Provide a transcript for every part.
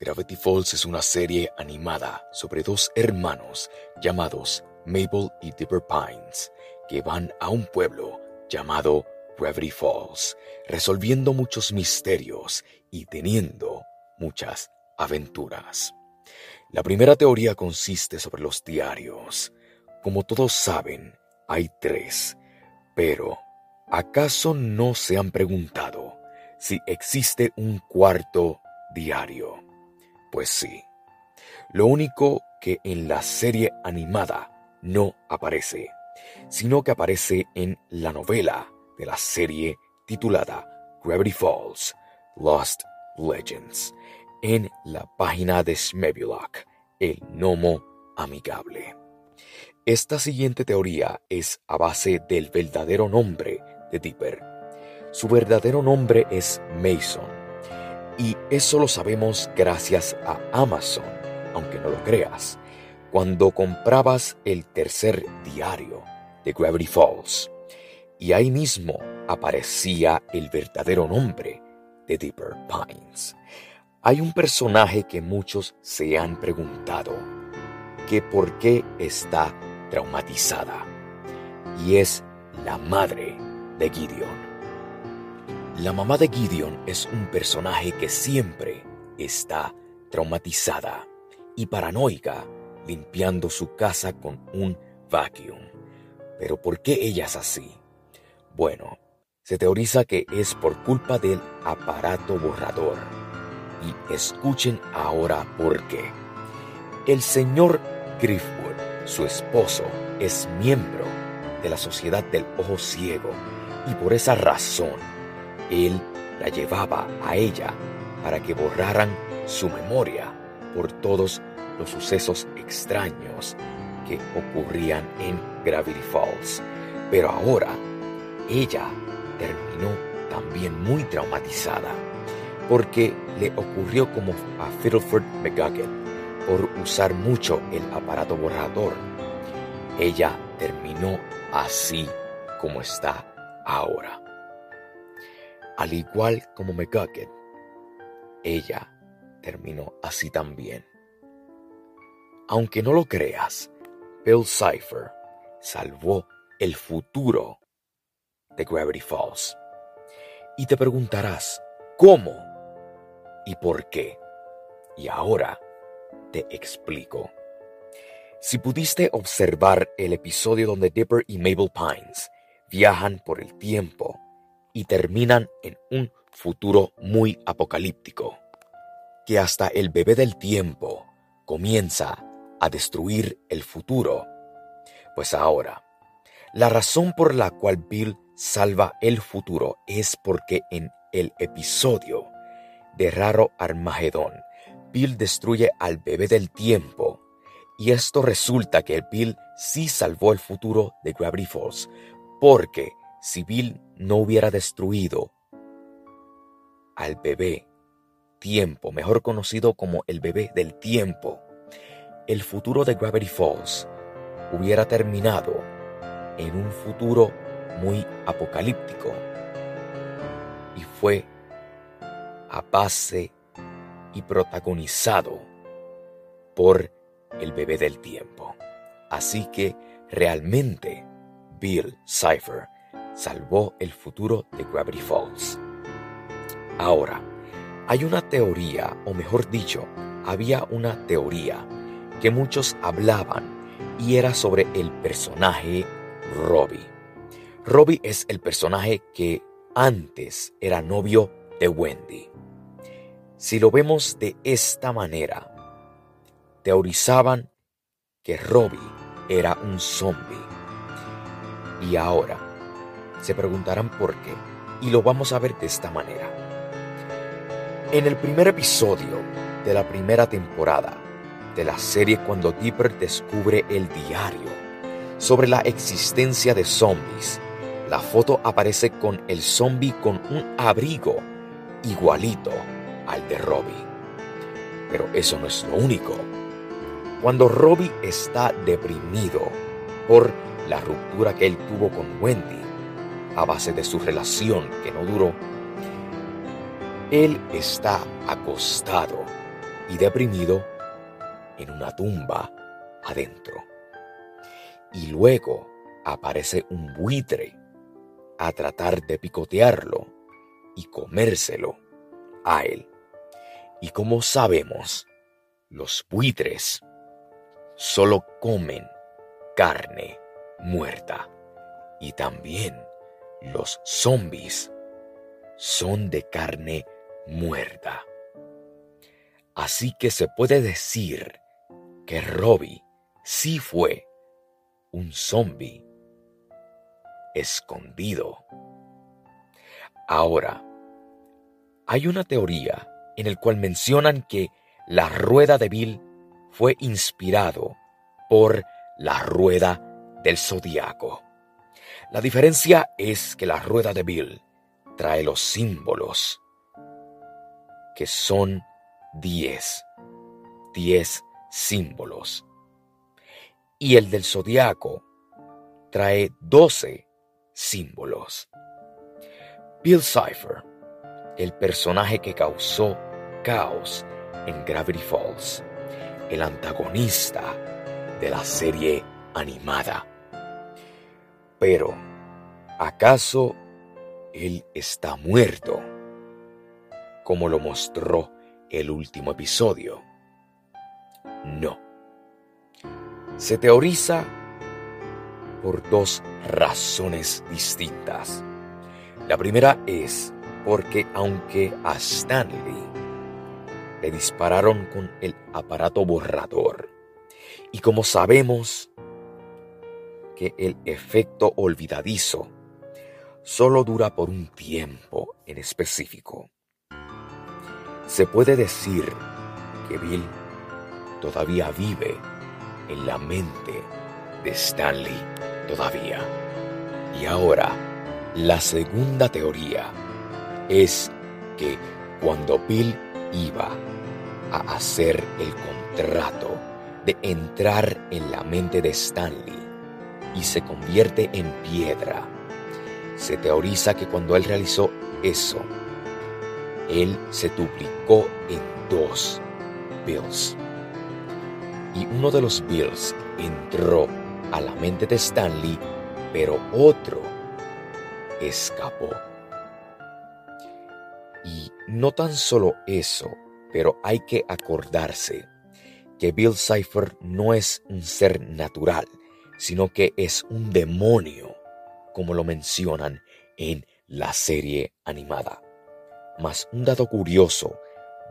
Gravity Falls es una serie animada sobre dos hermanos llamados Mabel y Dipper Pines que van a un pueblo llamado Gravity Falls, resolviendo muchos misterios y teniendo muchas aventuras. La primera teoría consiste sobre los diarios. Como todos saben, hay tres, pero ¿acaso no se han preguntado si existe un cuarto diario? Pues sí. Lo único que en la serie animada no aparece, sino que aparece en la novela de la serie titulada Gravity Falls, Lost Legends, en la página de Smebulok, el gnomo amigable. Esta siguiente teoría es a base del verdadero nombre de Dipper. Su verdadero nombre es Mason, y eso lo sabemos gracias a Amazon, aunque no lo creas, cuando comprabas el tercer diario de Gravity Falls. Y ahí mismo aparecía el verdadero nombre de Dipper Pines. Hay un personaje que muchos se han preguntado que por qué está traumatizada. Y es la madre de Gideon. La mamá de Gideon es un personaje que siempre está traumatizada y paranoica limpiando su casa con un vacuum. Pero ¿por qué ella es así? Bueno, se teoriza que es por culpa del aparato borrador. Y escuchen ahora por qué. El señor Griffwood, su esposo, es miembro de la Sociedad del Ojo Ciego y por esa razón él la llevaba a ella para que borraran su memoria por todos los sucesos extraños que ocurrían en Gravity Falls. Pero ahora ella terminó también muy traumatizada porque le ocurrió como a Fiddleford McGuggin por usar mucho el aparato borrador. Ella terminó así como está ahora al igual como McGucket. Ella terminó así también. Aunque no lo creas, Bill Cipher salvó el futuro de Gravity Falls. Y te preguntarás, ¿cómo? ¿Y por qué? Y ahora te explico. Si pudiste observar el episodio donde Dipper y Mabel Pines viajan por el tiempo y terminan en un futuro muy apocalíptico, que hasta el bebé del tiempo comienza a destruir el futuro. Pues ahora, la razón por la cual Bill salva el futuro es porque en el episodio de Raro Armagedón, Bill destruye al bebé del tiempo y esto resulta que Bill sí salvó el futuro de Gravity Falls porque si Bill no hubiera destruido al bebé tiempo, mejor conocido como el bebé del tiempo, el futuro de Gravity Falls hubiera terminado en un futuro muy apocalíptico y fue a base y protagonizado por el bebé del tiempo. Así que realmente Bill Cipher salvó el futuro de Gravity Falls. Ahora, hay una teoría, o mejor dicho, había una teoría que muchos hablaban y era sobre el personaje Robbie. Robbie es el personaje que antes era novio de Wendy. Si lo vemos de esta manera, teorizaban que Robbie era un zombie. Y ahora, se preguntarán por qué, y lo vamos a ver de esta manera. En el primer episodio de la primera temporada de la serie cuando Dipper descubre el diario sobre la existencia de zombies, la foto aparece con el zombie con un abrigo igualito al de Robbie. Pero eso no es lo único. Cuando Robbie está deprimido por la ruptura que él tuvo con Wendy, a base de su relación que no duró, él está acostado y deprimido en una tumba adentro. Y luego aparece un buitre a tratar de picotearlo y comérselo a él. Y como sabemos, los buitres solo comen carne muerta. Y también los zombies son de carne muerta. Así que se puede decir que Robbie sí fue un zombie escondido. Ahora, hay una teoría en el cual mencionan que la rueda de Bill fue inspirado por la rueda del zodiaco. La diferencia es que la rueda de Bill trae los símbolos, que son 10, 10 símbolos. Y el del zodiaco trae 12 símbolos. Bill Cipher, el personaje que causó caos en Gravity Falls, el antagonista de la serie animada. Pero, ¿acaso él está muerto? Como lo mostró el último episodio. No. Se teoriza por dos razones distintas. La primera es porque aunque a Stanley le dispararon con el aparato borrador, y como sabemos que el efecto olvidadizo solo dura por un tiempo en específico, se puede decir que Bill todavía vive en la mente de Stanley todavía. Y ahora, la segunda teoría es que cuando Bill iba a hacer el contrato de entrar en la mente de Stanley y se convierte en piedra, se teoriza que cuando él realizó eso, él se duplicó en dos Bills. Y uno de los Bills entró a la mente de Stanley, pero otro escapó. Y no tan solo eso, pero hay que acordarse que Bill Cipher no es un ser natural, sino que es un demonio, como lo mencionan en la serie animada. Mas un dato curioso,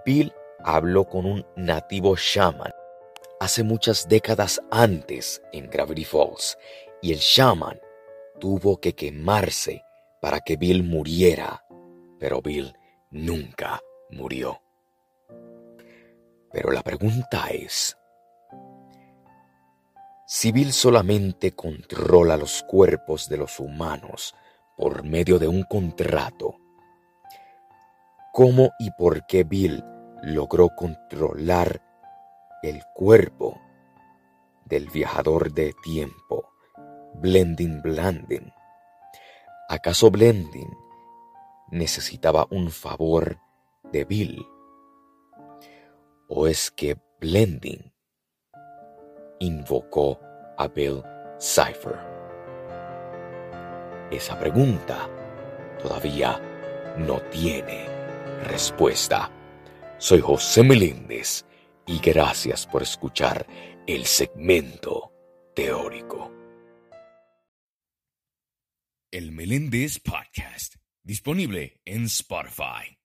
Bill habló con un nativo shaman hace muchas décadas antes en Gravity Falls y el shaman tuvo que quemarse para que Bill muriera, pero Bill nunca murió. Pero la pregunta es, si Bill solamente controla los cuerpos de los humanos por medio de un contrato, ¿cómo y por qué Bill logró controlar el cuerpo del viajador de tiempo, Blending Blanding? ¿Acaso Blending necesitaba un favor de Bill? ¿O es que Blending invocó a Bill Cipher? Esa pregunta todavía no tiene respuesta. Soy José Meléndez y gracias por escuchar el segmento teórico. El Meléndez Podcast, disponible en Spotify.